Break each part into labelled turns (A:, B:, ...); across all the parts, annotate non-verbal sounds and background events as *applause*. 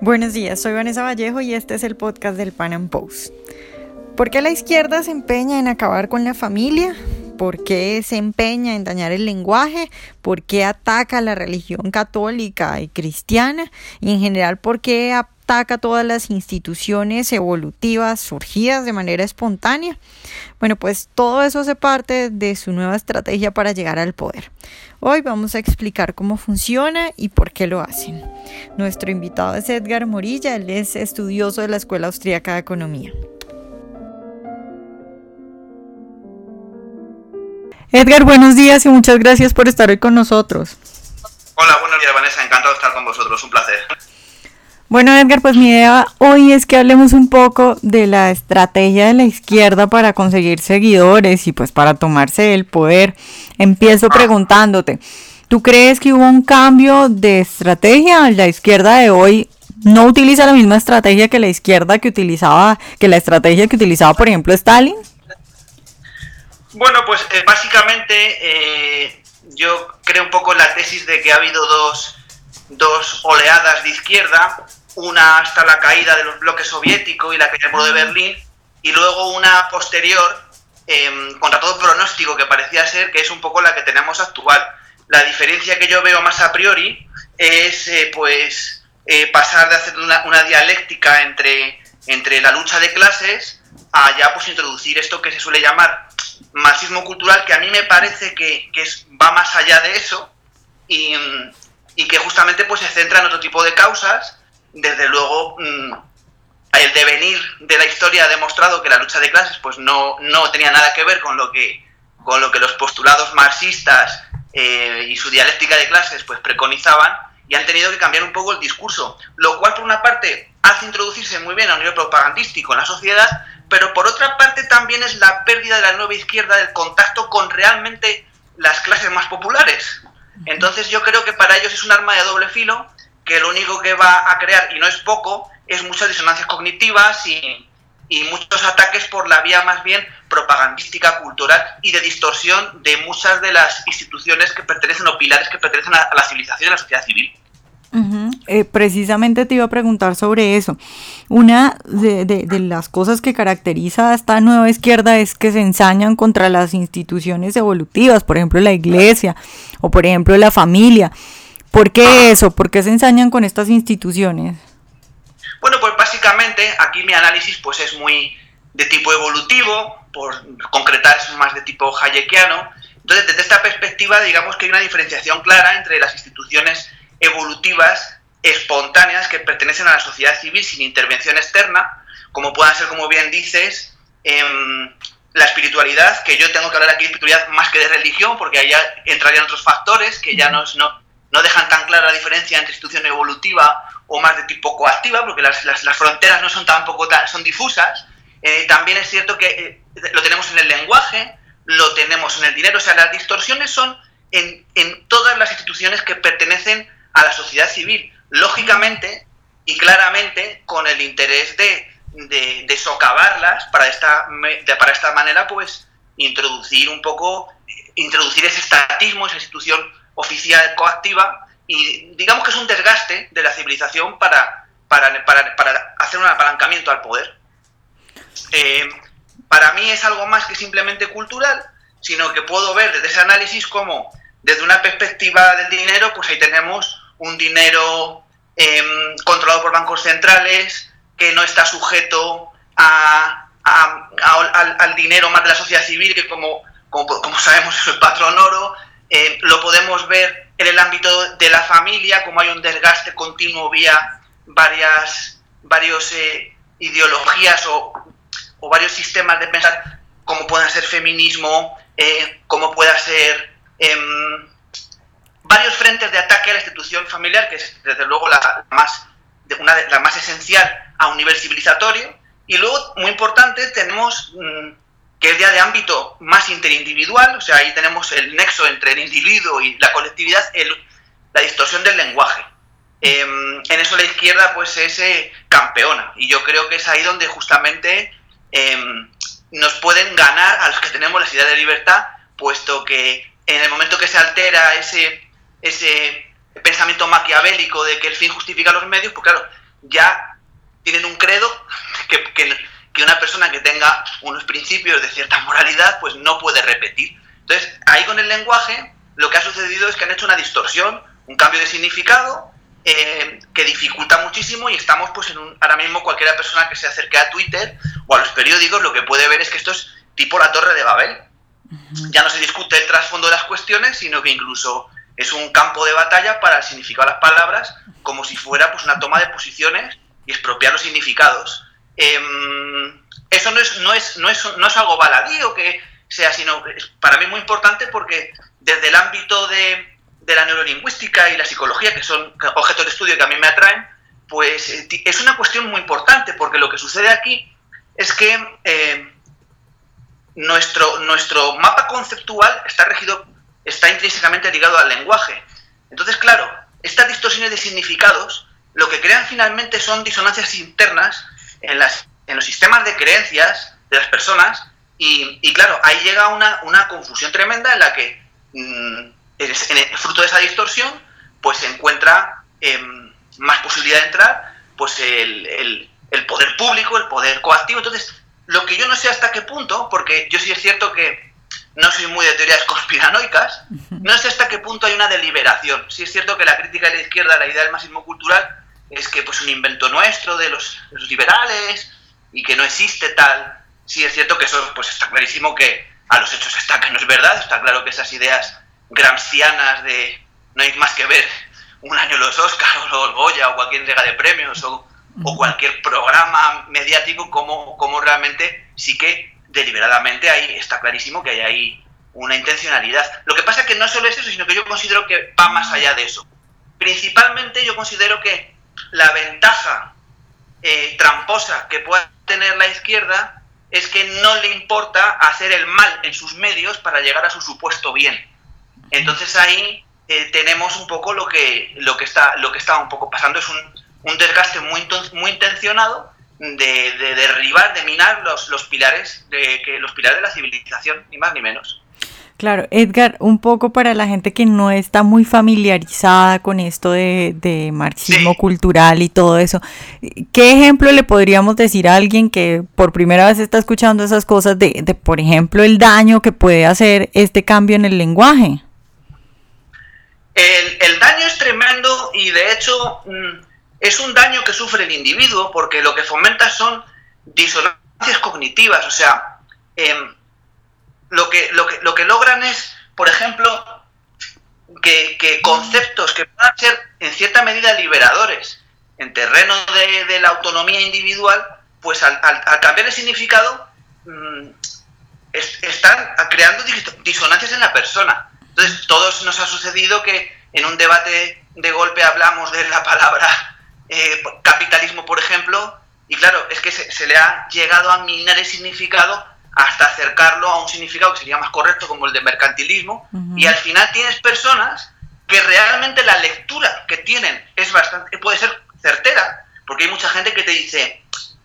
A: Buenos días, soy Vanessa Vallejo y este es el podcast del Pan Am Post. ¿Por qué la izquierda se empeña en acabar con la familia? ¿Por qué se empeña en dañar el lenguaje? ¿Por qué ataca la religión católica y cristiana? Y en general, ¿por qué ataca todas las instituciones evolutivas surgidas de manera espontánea? Bueno, pues todo eso hace parte de su nueva estrategia para llegar al poder. Hoy vamos a explicar cómo funciona y por qué lo hacen. Nuestro invitado es Edgar Morilla, él es estudioso de la Escuela Austríaca de Economía. Edgar, buenos días y muchas gracias por estar hoy con nosotros.
B: Hola, buenos días Vanessa, encantado de estar con vosotros, un placer.
A: Bueno, Edgar, pues mi idea hoy es que hablemos un poco de la estrategia de la izquierda para conseguir seguidores y pues para tomarse el poder. Empiezo preguntándote, ¿tú crees que hubo un cambio de estrategia? La izquierda de hoy no utiliza la misma estrategia que la izquierda que utilizaba, que la estrategia que utilizaba, por ejemplo, Stalin.
B: Bueno, pues eh, básicamente eh, yo creo un poco la tesis de que ha habido dos, dos oleadas de izquierda una hasta la caída de los bloques soviéticos y la caída del muro de Berlín, y luego una posterior, em, contra todo pronóstico que parecía ser, que es un poco la que tenemos actual. La diferencia que yo veo más a priori es eh, pues eh, pasar de hacer una, dialéctica entre, entre la lucha de clases a ya pues introducir esto que se suele llamar marxismo cultural, que a mí me parece que, va más allá de eso y, y que justamente pues se centra en otro tipo de causas. Desde luego mm, el devenir de la historia ha demostrado que la lucha de clases pues no, no tenía nada que ver con lo que, con lo que los postulados marxistas eh, y su dialéctica de clases pues preconizaban y han tenido que cambiar un poco el discurso, lo cual por una parte hace introducirse muy bien a un nivel propagandístico en la sociedad, pero por otra parte también es la pérdida de la nueva izquierda del contacto con realmente las clases más populares. Entonces yo creo que para ellos es un arma de doble filo que lo único que va a crear, y no es poco, es muchas disonancias cognitivas y, muchos ataques por la vía más bien propagandística, cultural y de distorsión de muchas de las instituciones que pertenecen o pilares que pertenecen a, la civilización y a la sociedad civil.
A: Eh, precisamente te iba a preguntar sobre eso. Una de, de, las cosas que caracteriza a esta nueva izquierda es que se ensañan contra las instituciones evolutivas, por ejemplo la iglesia o por ejemplo la familia. ¿Por qué eso? ¿Por qué se ensañan con estas instituciones?
B: Bueno, pues básicamente aquí mi análisis pues es muy de tipo evolutivo, por concretar es más de tipo hayekiano. Entonces, desde esta perspectiva, digamos que hay una diferenciación clara entre las instituciones evolutivas espontáneas que pertenecen a la sociedad civil sin intervención externa, como puedan ser, como bien dices, em, la espiritualidad, que yo tengo que hablar aquí de espiritualidad más que de religión, porque allá entrarían otros factores que ya no, no, no dejan tan clara la diferencia entre institución evolutiva o más de tipo coactiva, porque las, fronteras no son tampoco tan, son difusas. Eh, también es cierto que eh, lo tenemos en el lenguaje, lo tenemos en el dinero, o sea, las distorsiones son en, todas las instituciones que pertenecen a la sociedad civil, lógicamente y claramente con el interés de, de, socavarlas para esta, para esta manera, pues introducir un poco, introducir ese estatismo, esa institución oficial coactiva y digamos que es un desgaste de la civilización para, para, para, hacer un apalancamiento al poder. Eh, para mí es algo más que simplemente cultural, sino que puedo ver desde ese análisis como desde una perspectiva del dinero, pues ahí tenemos un dinero em, controlado por bancos centrales, que no está sujeto al, dinero más de la sociedad civil, que como, como, sabemos es el patrón oro, eh, lo podemos ver en el ámbito de la familia, como hay un desgaste continuo vía varias varios, eh, ideologías o, varios sistemas de pensar, como pueda ser feminismo, eh, como pueda ser em, varios frentes de ataque a la institución familiar, que es desde luego la más, una de, la más esencial a un nivel civilizatorio. Y luego, muy importante, tenemos... Mm, que es ya de ámbito más interindividual, o sea, ahí tenemos el nexo entre el individuo y la colectividad, la distorsión del lenguaje. Em, en eso la izquierda pues es eh, campeona y yo creo que es ahí donde justamente em, nos pueden ganar a los que tenemos la idea de libertad, puesto que en el momento que se altera ese, ese pensamiento maquiavélico de que el fin justifica los medios, pues claro, ya tienen un credo que, que, una persona que tenga unos principios de cierta moralidad pues no puede repetir. Entonces, ahí con el lenguaje lo que ha sucedido es que han hecho una distorsión, un cambio de significado eh, que dificulta muchísimo y estamos pues en un, ahora mismo cualquiera persona que se acerque a Twitter o a los periódicos lo que puede ver es que esto es tipo la torre de Babel. Ya no se discute el trasfondo de las cuestiones, sino que incluso es un campo de batalla para el de las palabras, como si fuera pues una toma de posiciones y expropiar los significados. Em, eso no es, no, es, no, es, no es algo baladí o que sea, sino es para mí muy importante porque desde el ámbito de, de la neurolingüística y la psicología, que son objetos de estudio que a mí me atraen, pues eh, es una cuestión muy importante, porque lo que sucede aquí es que eh, nuestro, nuestro mapa conceptual está regido, está intrínsecamente ligado al lenguaje. Entonces, claro, estas distorsiones de significados lo que crean finalmente son disonancias internas en, las, en los sistemas de creencias de las personas y, claro, ahí llega una, una, confusión tremenda en la que mm, en el fruto de esa distorsión, pues se encuentra em, más posibilidad de entrar pues el, poder público, el poder coactivo. Entonces, lo que yo no sé hasta qué punto, porque yo sí es cierto que no soy muy de teorías *laughs* conspiranoicas, no sé hasta qué punto hay una deliberación. Sí es cierto que la crítica de la izquierda, la idea del marxismo cultural, es que pues un invento nuestro de los, de los liberales y que no existe tal. Sí es cierto que eso pues está clarísimo que a los hechos está que no es verdad, está claro que esas ideas gramscianas de no hay más que ver un año los Oscars o los Goya o cualquier entrega de premios o, cualquier programa mediático como, como realmente sí que deliberadamente ahí está clarísimo que hay ahí una intencionalidad. Lo que pasa es que no solo es eso, sino que yo considero que va más allá de eso. Principalmente yo considero que la ventaja eh, tramposa que pueda tener la izquierda es que no le importa hacer el mal en sus medios para llegar a su supuesto bien. Entonces ahí eh, tenemos un poco lo que, lo que está, lo que está un poco pasando, es un, un desgaste muy, muy intencionado de, derribar, de minar los, los pilares de que los pilares de la civilización, ni más ni menos.
A: Claro, Edgar, un poco para la gente que no está muy familiarizada con esto de, marxismo cultural y todo eso, ¿qué ejemplo le podríamos decir a alguien que por primera vez está escuchando esas cosas de, de por ejemplo, el daño que puede hacer este cambio en el lenguaje?
B: El, daño es tremendo y de hecho mm, es un daño que sufre el individuo porque lo que fomenta son disonancias cognitivas, o sea, em, lo, que, lo, que, lo que logran es, por ejemplo, que, conceptos que puedan ser en cierta medida liberadores en terreno de, la autonomía individual, pues al, cambiar el significado mm, están creando disonancias en la persona. Entonces, todos nos ha sucedido que en un debate de golpe hablamos de la palabra eh, capitalismo, por ejemplo, y claro, es que se, le ha llegado a minar el significado hasta acercarlo a un significado que sería más correcto, como el de mercantilismo, y al final tienes personas que realmente la lectura que tienen es bastante, puede ser certera, porque hay mucha gente que te dice,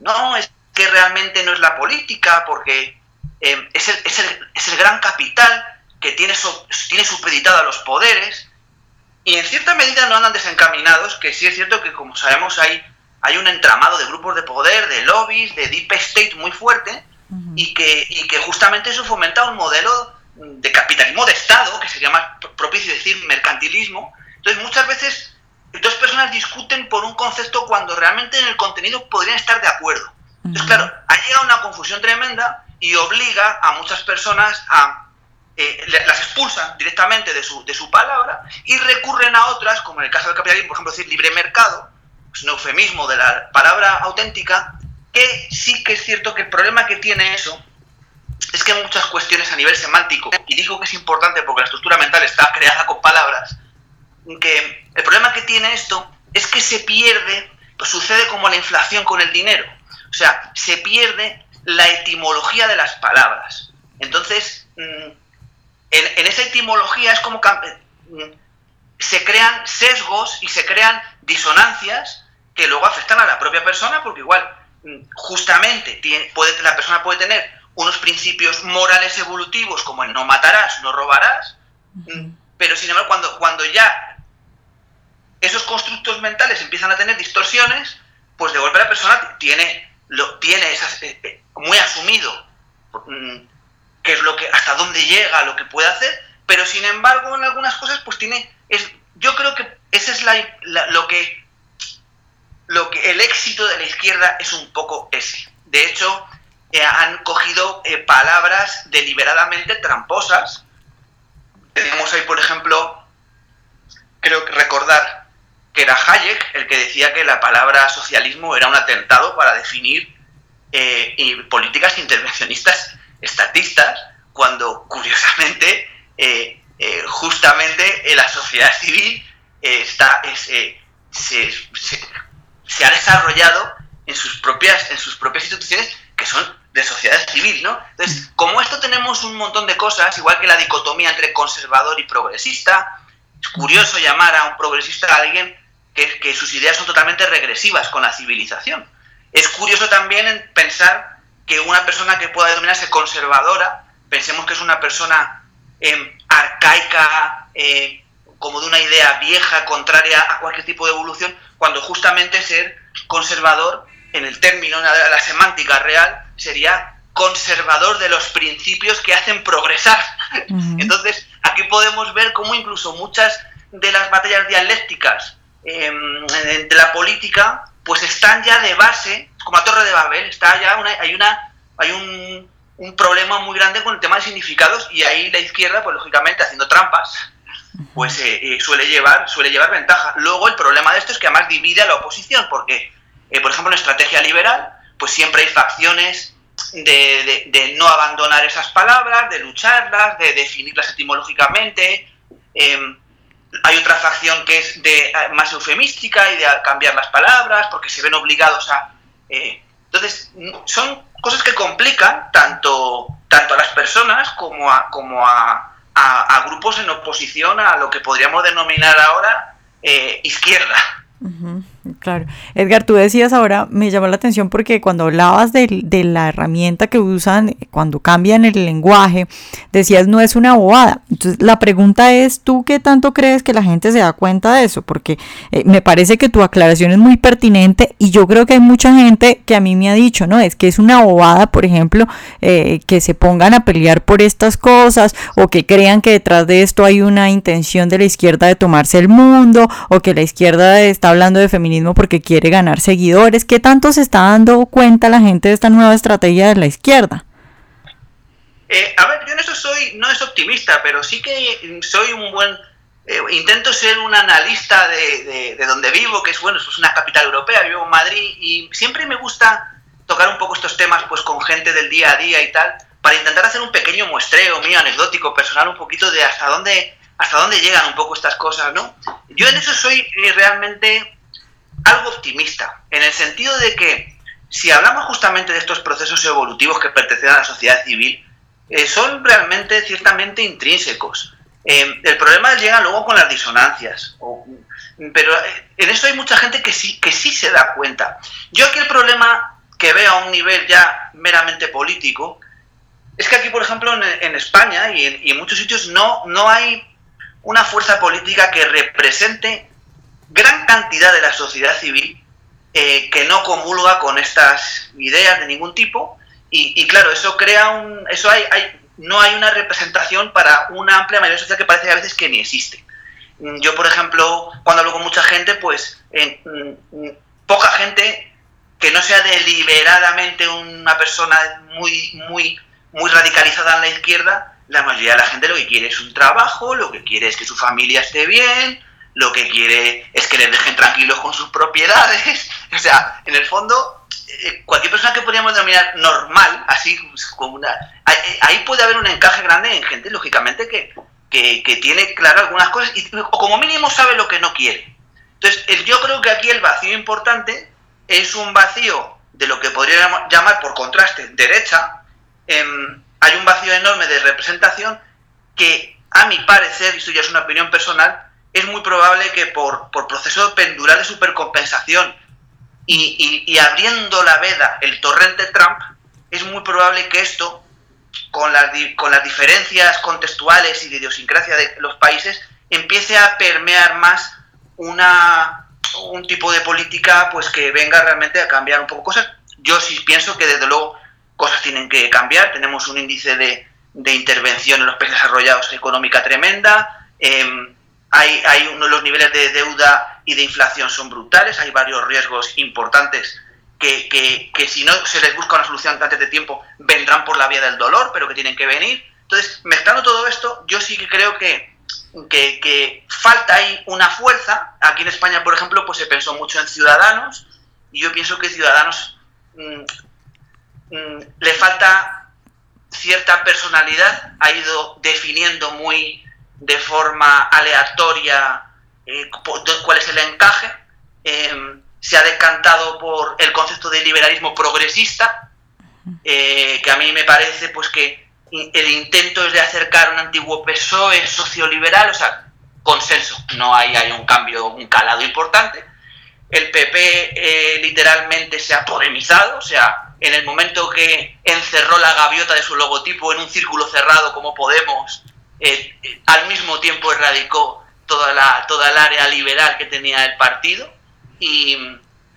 B: no, es que realmente no es la política, porque eh, es, el, es, el, es el gran capital que tiene, tiene supeditado a los poderes y en cierta medida no andan desencaminados, que sí es cierto que como sabemos hay, hay un entramado de grupos de poder, de lobbies, de deep state muy fuerte y, que, y que justamente eso fomenta un modelo de capitalismo de Estado, que sería más propicio decir mercantilismo. Entonces muchas veces dos personas discuten por un concepto cuando realmente en el contenido podrían estar de acuerdo. Entonces, claro, ha llegado una confusión tremenda y obliga a muchas personas a eh, las expulsan directamente de su, de su palabra y recurren a otras, como en el caso del capitalismo, por ejemplo, decir libre mercado, es un eufemismo de la palabra auténtica, que sí que es cierto que el problema que tiene eso es que muchas cuestiones a nivel semántico, y digo que es importante porque la estructura mental está creada con palabras, que el problema que tiene esto es que se pierde, pues sucede como la inflación con el dinero, o sea, se pierde la etimología de las palabras. Entonces, mm, en, esa etimología es como se crean sesgos y se crean disonancias que luego afectan a la propia persona porque igual mm, justamente puede, la persona puede tener unos principios morales evolutivos como el no matarás, no robarás, mm, pero sin embargo cuando, cuando ya esos constructos mentales empiezan a tener distorsiones, pues de golpe la persona tiene, lo, tiene esas, eh, eh, muy asumido mm, qué es lo que, hasta dónde llega, lo que puede hacer, pero sin embargo en algunas cosas pues tiene, es, yo creo que ese es la, lo que lo que el éxito de la izquierda es un poco ese. De hecho, eh, han cogido palabras deliberadamente tramposas. Tenemos ahí, por ejemplo, creo que recordar que era Hayek el que decía que la palabra socialismo era un atentado para definir eh, políticas intervencionistas estatistas, cuando curiosamente, eh, eh, justamente en la sociedad civil está, se, se, ha desarrollado en sus, propias, en sus propias instituciones que son de sociedad civil, ¿no? Entonces, como esto tenemos un montón de cosas, igual que la dicotomía entre conservador y progresista, es curioso llamar a un progresista a alguien que, sus ideas son totalmente regresivas con la civilización. Es curioso también pensar que una persona que pueda denominarse conservadora, pensemos que es una persona em, arcaica, eh, como de una idea vieja, contraria a cualquier tipo de evolución, cuando justamente ser conservador, en el término de la semántica real, sería conservador de los principios que hacen progresar. Entonces, aquí podemos ver cómo incluso muchas de las batallas dialécticas Em, de la política, pues están ya de base, como a Torre de Babel, está ya hay una hay un, un, problema muy grande con el tema de significados y ahí la izquierda, pues lógicamente haciendo trampas, pues eh, eh, suele llevar suele llevar ventaja. Luego el problema de esto es que además divide a la oposición, porque eh, por ejemplo en estrategia liberal, pues siempre hay facciones de, de, no abandonar esas palabras, de lucharlas, de definirlas etimológicamente. Eh, hay otra facción que es de eh, más eufemística y de cambiar las palabras porque se ven obligados a... Eh, entonces, son cosas que complican tanto, tanto a las personas como a, como a, a, grupos en oposición a lo que podríamos denominar ahora eh, izquierda.
A: Claro. Edgar, tú decías ahora, me llamó la atención porque cuando hablabas de, la herramienta que usan cuando cambian el lenguaje, decías no es una bobada. Entonces, la pregunta es, ¿tú qué tanto crees que la gente se da cuenta de eso? Porque eh, me parece que tu aclaración es muy pertinente y yo creo que hay mucha gente que a mí me ha dicho, ¿no? Es que es una bobada, por ejemplo, eh, que se pongan a pelear por estas cosas o que crean que detrás de esto hay una intención de la izquierda de tomarse el mundo o que la izquierda está hablando de feminismo porque quiere ganar seguidores. ¿Qué tanto se está dando cuenta la gente de esta nueva estrategia de la izquierda?
B: Eh, a ver, yo en eso soy, no es optimista, pero sí que soy un buen, eh, intento ser un analista de, donde vivo, que es bueno, es una capital europea, vivo en Madrid y siempre me gusta tocar un poco estos temas pues con gente del día a día y tal, para intentar hacer un pequeño muestreo mío, anecdótico, personal, un poquito de hasta dónde, hasta dónde llegan un poco estas cosas, ¿no? Yo en eso soy eh, realmente algo optimista, en el sentido de que si hablamos justamente de estos procesos evolutivos que pertenecen a la sociedad civil, eh, son realmente ciertamente intrínsecos. Eh, el problema llega luego con las disonancias, pero eh, en eso hay mucha gente que sí, que sí se da cuenta. Yo aquí el problema que veo a un nivel ya meramente político es que aquí, por ejemplo, en, España y en, y en, muchos sitios no, no hay una fuerza política que represente gran cantidad de la sociedad civil eh, que no comulga con estas ideas de ningún tipo y, claro, eso crea un... eso hay, hay, no hay una representación para una amplia mayoría social que parece a veces que ni existe. Yo, por ejemplo, cuando hablo con mucha gente, pues poca gente que no sea deliberadamente una persona muy, muy, muy radicalizada en la izquierda, la mayoría de la gente lo que quiere es un trabajo, lo que quiere es que su familia esté bien, lo que quiere es que les dejen tranquilos con sus propiedades. *laughs* O sea, en el fondo, eh, cualquier persona que podríamos denominar normal, así como una... Ahí puede haber un encaje grande en gente, lógicamente, que, que, tiene claro algunas cosas y, o como mínimo sabe lo que no quiere. Entonces, yo creo que aquí el vacío importante es un vacío de lo que podríamos llamar, por contraste, derecha. Em, hay un vacío enorme de representación que, a mi parecer, y esto ya es una opinión personal, es muy probable que por, por proceso pendular de supercompensación y, abriendo la veda el torrente Trump, es muy probable que esto, con las, con las diferencias contextuales y de idiosincrasia de los países, empiece a permear más una, un tipo de política pues que venga realmente a cambiar un poco cosas. Yo sí pienso que desde luego cosas tienen que cambiar. Tenemos un índice de, de intervención en los países desarrollados económica tremenda. Em, hay, hay uno, los niveles de deuda y de inflación son brutales. Hay varios riesgos importantes que, que, que, si no se les busca una solución antes de tiempo vendrán por la vía del dolor, pero que tienen que venir. Entonces, mezclando todo esto, yo sí que creo que, que, falta ahí una fuerza. Aquí en España, por ejemplo, pues se pensó mucho en Ciudadanos y yo pienso que Ciudadanos le falta cierta personalidad, ha ido definiendo muy de forma aleatoria eh, cuál es el encaje. Eh, se ha decantado por el concepto de liberalismo progresista, eh, que a mí me parece pues que el intento es de acercar un antiguo PSOE socioliberal, o sea, consenso, no hay, hay un cambio, un calado importante. El PP eh, literalmente se ha polemizado, o sea, en el momento que encerró la gaviota de su logotipo en un círculo cerrado como Podemos, eh, al mismo tiempo erradicó toda la, toda el área liberal que tenía el partido y,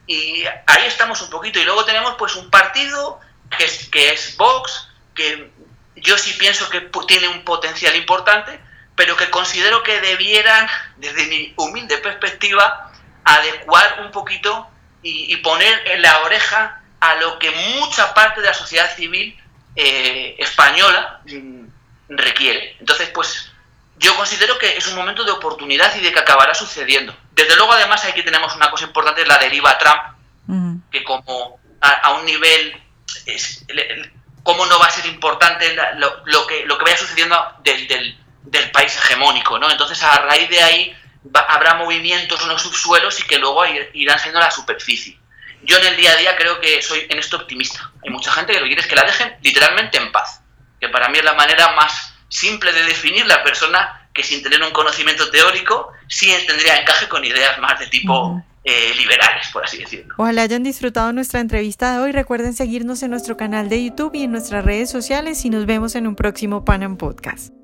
B: y, ahí estamos un poquito. Y luego tenemos pues un partido que es, que es Vox, que yo sí pienso que tiene un potencial importante, pero que considero que debieran, desde mi humilde perspectiva, adecuar un poquito y, y poner en la oreja a lo que mucha parte de la sociedad civil eh, española mmm, requiere. Entonces, pues yo considero que es un momento de oportunidad y de que acabará sucediendo. Desde luego, además, aquí tenemos una cosa importante, la deriva Trump, uh -huh. que como a, a un nivel, es, cómo no va a ser importante la, lo, lo, que, lo que vaya sucediendo del, del, del, país hegemónico, ¿no? Entonces, a raíz de ahí va, habrá movimientos en los subsuelos y que luego irán siendo la superficie. Yo en el día a día creo que soy en esto optimista. Hay mucha gente que lo que quiere es que la dejen literalmente en paz, que para mí es la manera más simple de definir la persona que sin tener un conocimiento teórico sí tendría encaje con ideas más de tipo uh -huh. eh, liberales, por así decirlo.
A: Ojalá hayan disfrutado nuestra entrevista de hoy. Recuerden seguirnos en nuestro canal de YouTube y en nuestras redes sociales y nos vemos en un próximo Panam Podcast.